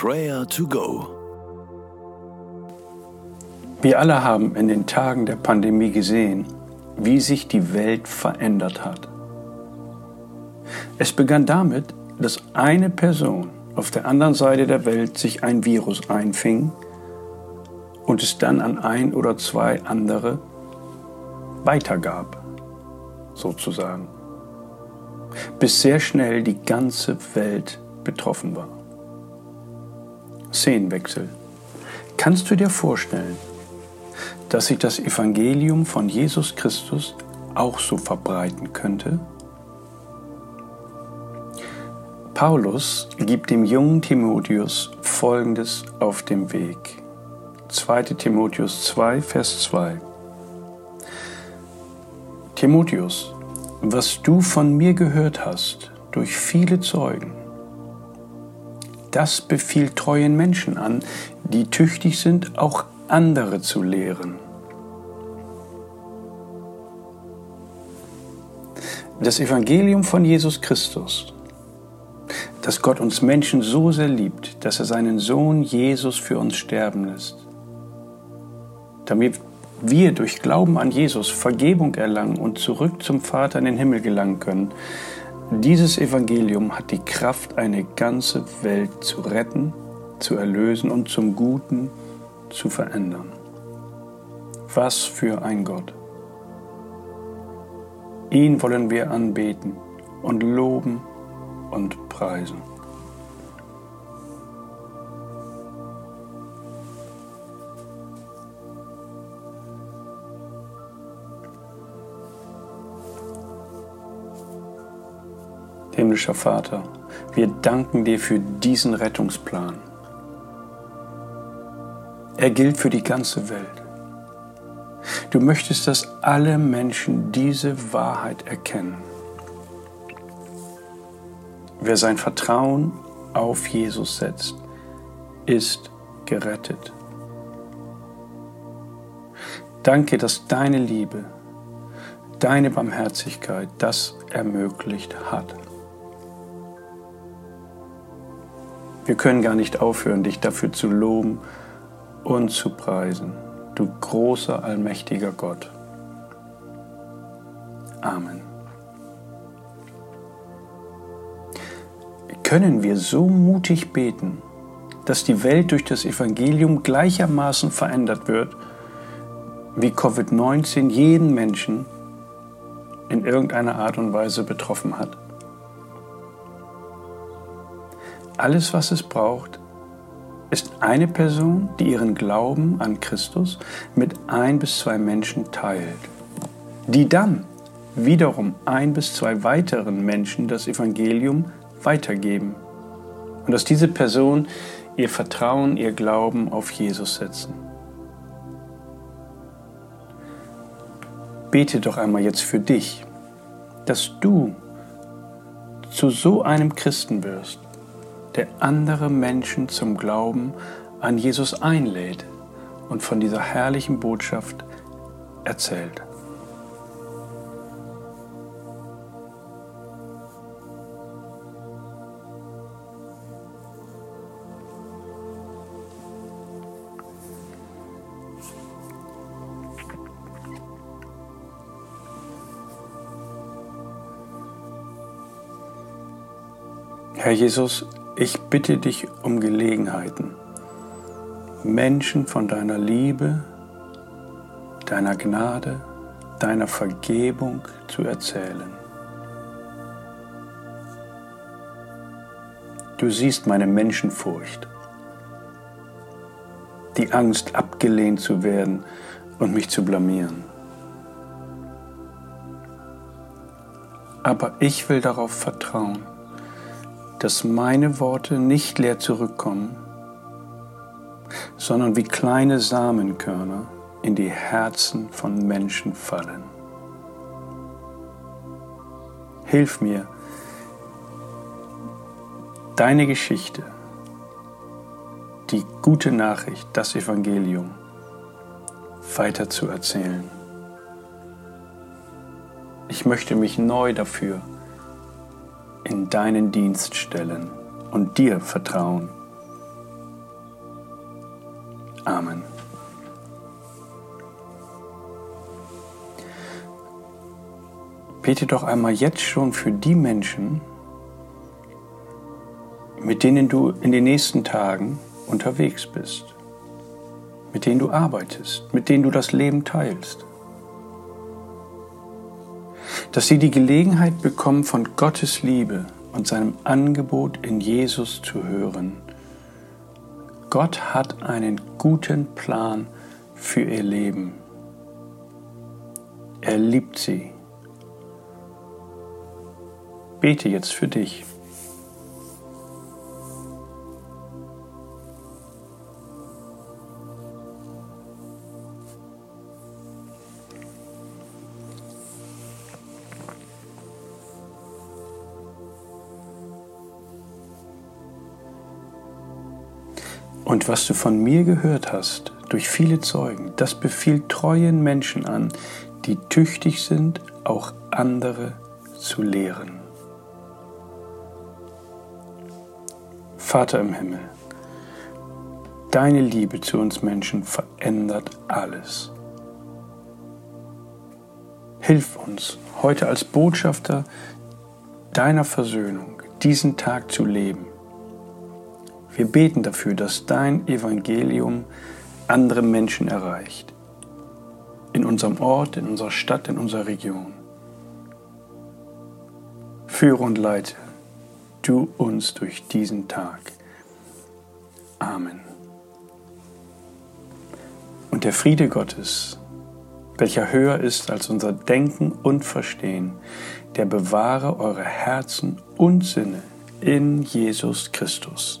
Prayer to Go. Wir alle haben in den Tagen der Pandemie gesehen, wie sich die Welt verändert hat. Es begann damit, dass eine Person auf der anderen Seite der Welt sich ein Virus einfing und es dann an ein oder zwei andere weitergab, sozusagen, bis sehr schnell die ganze Welt betroffen war. Szenenwechsel. Kannst du dir vorstellen, dass sich das Evangelium von Jesus Christus auch so verbreiten könnte? Paulus gibt dem jungen Timotheus Folgendes auf dem Weg. 2 Timotheus 2, Vers 2. Timotheus, was du von mir gehört hast durch viele Zeugen, das befiehlt treuen Menschen an, die tüchtig sind, auch andere zu lehren. Das Evangelium von Jesus Christus, dass Gott uns Menschen so sehr liebt, dass er seinen Sohn Jesus für uns sterben lässt, damit wir durch Glauben an Jesus Vergebung erlangen und zurück zum Vater in den Himmel gelangen können, dieses Evangelium hat die Kraft, eine ganze Welt zu retten, zu erlösen und zum Guten zu verändern. Was für ein Gott. Ihn wollen wir anbeten und loben und preisen. Himmlischer Vater, wir danken dir für diesen Rettungsplan. Er gilt für die ganze Welt. Du möchtest, dass alle Menschen diese Wahrheit erkennen. Wer sein Vertrauen auf Jesus setzt, ist gerettet. Danke, dass deine Liebe, deine Barmherzigkeit das ermöglicht hat. Wir können gar nicht aufhören, dich dafür zu loben und zu preisen, du großer, allmächtiger Gott. Amen. Können wir so mutig beten, dass die Welt durch das Evangelium gleichermaßen verändert wird, wie Covid-19 jeden Menschen in irgendeiner Art und Weise betroffen hat? Alles, was es braucht, ist eine Person, die ihren Glauben an Christus mit ein bis zwei Menschen teilt, die dann wiederum ein bis zwei weiteren Menschen das Evangelium weitergeben und dass diese Person ihr Vertrauen, ihr Glauben auf Jesus setzen. Bete doch einmal jetzt für dich, dass du zu so einem Christen wirst, der andere Menschen zum Glauben an Jesus einlädt und von dieser herrlichen Botschaft erzählt. Herr Jesus, ich bitte dich um Gelegenheiten, Menschen von deiner Liebe, deiner Gnade, deiner Vergebung zu erzählen. Du siehst meine Menschenfurcht, die Angst, abgelehnt zu werden und mich zu blamieren. Aber ich will darauf vertrauen, dass meine Worte nicht leer zurückkommen, sondern wie kleine Samenkörner in die Herzen von Menschen fallen. Hilf mir, deine Geschichte, die gute Nachricht, das Evangelium weiter zu erzählen. Ich möchte mich neu dafür in deinen Dienst stellen und dir vertrauen, Amen. Bete doch einmal jetzt schon für die Menschen, mit denen du in den nächsten Tagen unterwegs bist, mit denen du arbeitest, mit denen du das Leben teilst. Dass sie die Gelegenheit bekommen, von Gottes Liebe und seinem Angebot in Jesus zu hören. Gott hat einen guten Plan für ihr Leben. Er liebt sie. Bete jetzt für dich. Und was du von mir gehört hast, durch viele Zeugen, das befiehlt treuen Menschen an, die tüchtig sind, auch andere zu lehren. Vater im Himmel, deine Liebe zu uns Menschen verändert alles. Hilf uns, heute als Botschafter deiner Versöhnung diesen Tag zu leben wir beten dafür, dass dein Evangelium andere Menschen erreicht. In unserem Ort, in unserer Stadt, in unserer Region. Führe und leite du uns durch diesen Tag. Amen. Und der Friede Gottes, welcher höher ist als unser Denken und Verstehen, der bewahre eure Herzen und Sinne in Jesus Christus.